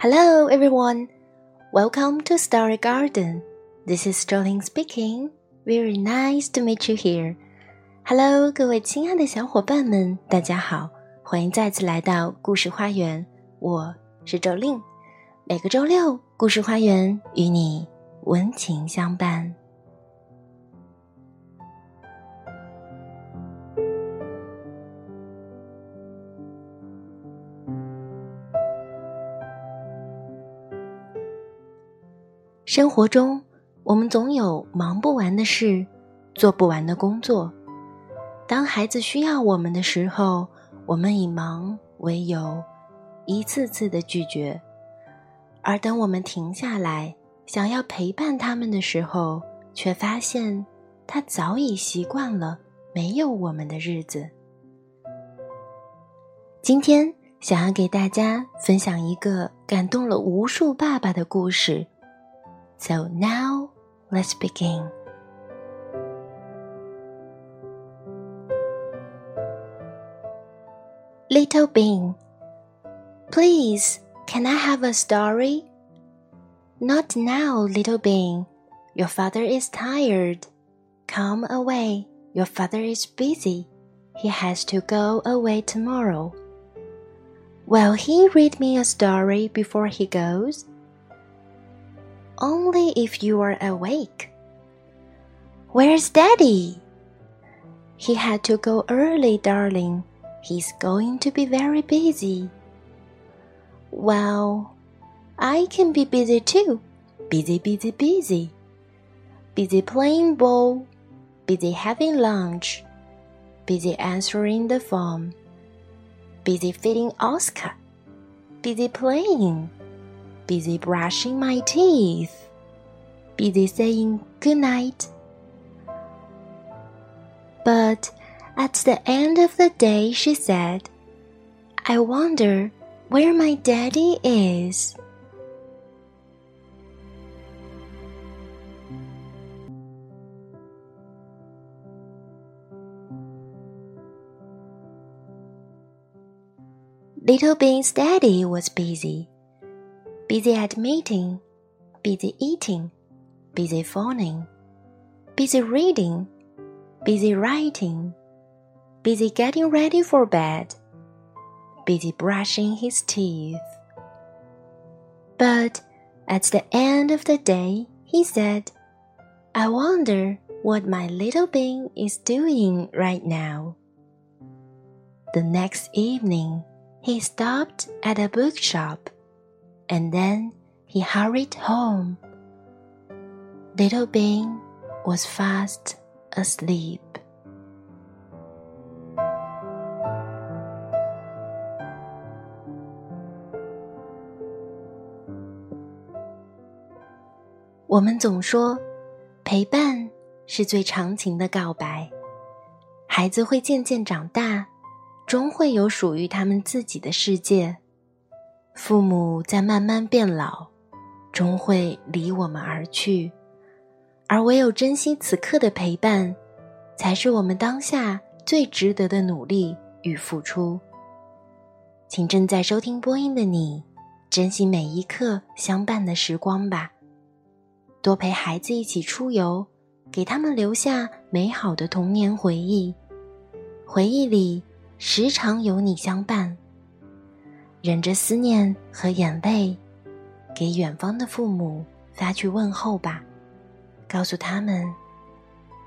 Hello, everyone. Welcome to Story Garden. This is Jolin speaking. Very nice to meet you here. Hello，各位亲爱的小伙伴们，大家好，欢迎再次来到故事花园。我是周令，每个周六，故事花园与你温情相伴。生活中，我们总有忙不完的事，做不完的工作。当孩子需要我们的时候，我们以忙为由，一次次的拒绝；而等我们停下来，想要陪伴他们的时候，却发现他早已习惯了没有我们的日子。今天，想要给大家分享一个感动了无数爸爸的故事。So now let's begin. Little Bean, please, can I have a story? Not now, Little Bean. Your father is tired. Come away. Your father is busy. He has to go away tomorrow. Will he read me a story before he goes? Only if you are awake. Where's Daddy? He had to go early, darling. He's going to be very busy. Well, I can be busy too. Busy, busy, busy. Busy playing ball. Busy having lunch. Busy answering the phone. Busy feeding Oscar. Busy playing busy brushing my teeth, busy saying good night. But at the end of the day, she said, I wonder where my daddy is. Little Bean's daddy was busy busy at meeting, busy eating, busy phoning, busy reading, busy writing, busy getting ready for bed, busy brushing his teeth. But at the end of the day, he said, I wonder what my little bean is doing right now. The next evening, he stopped at a bookshop and then he hurried home. Little Bing was fast asleep. 我们总说，陪伴是最长情的告白。孩子会渐渐长大，终会有属于他们自己的世界。父母在慢慢变老，终会离我们而去，而唯有珍惜此刻的陪伴，才是我们当下最值得的努力与付出。请正在收听播音的你，珍惜每一刻相伴的时光吧。多陪孩子一起出游，给他们留下美好的童年回忆，回忆里时常有你相伴。忍着思念和眼泪，给远方的父母发去问候吧，告诉他们：“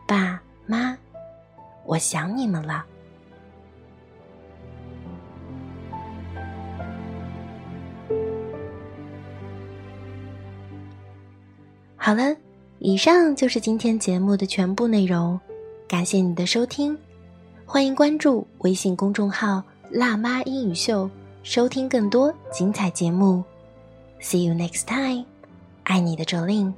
爸妈，我想你们了。”好了，以上就是今天节目的全部内容，感谢你的收听，欢迎关注微信公众号“辣妈英语秀”。收听更多精彩节目，See you next time，爱你的周令。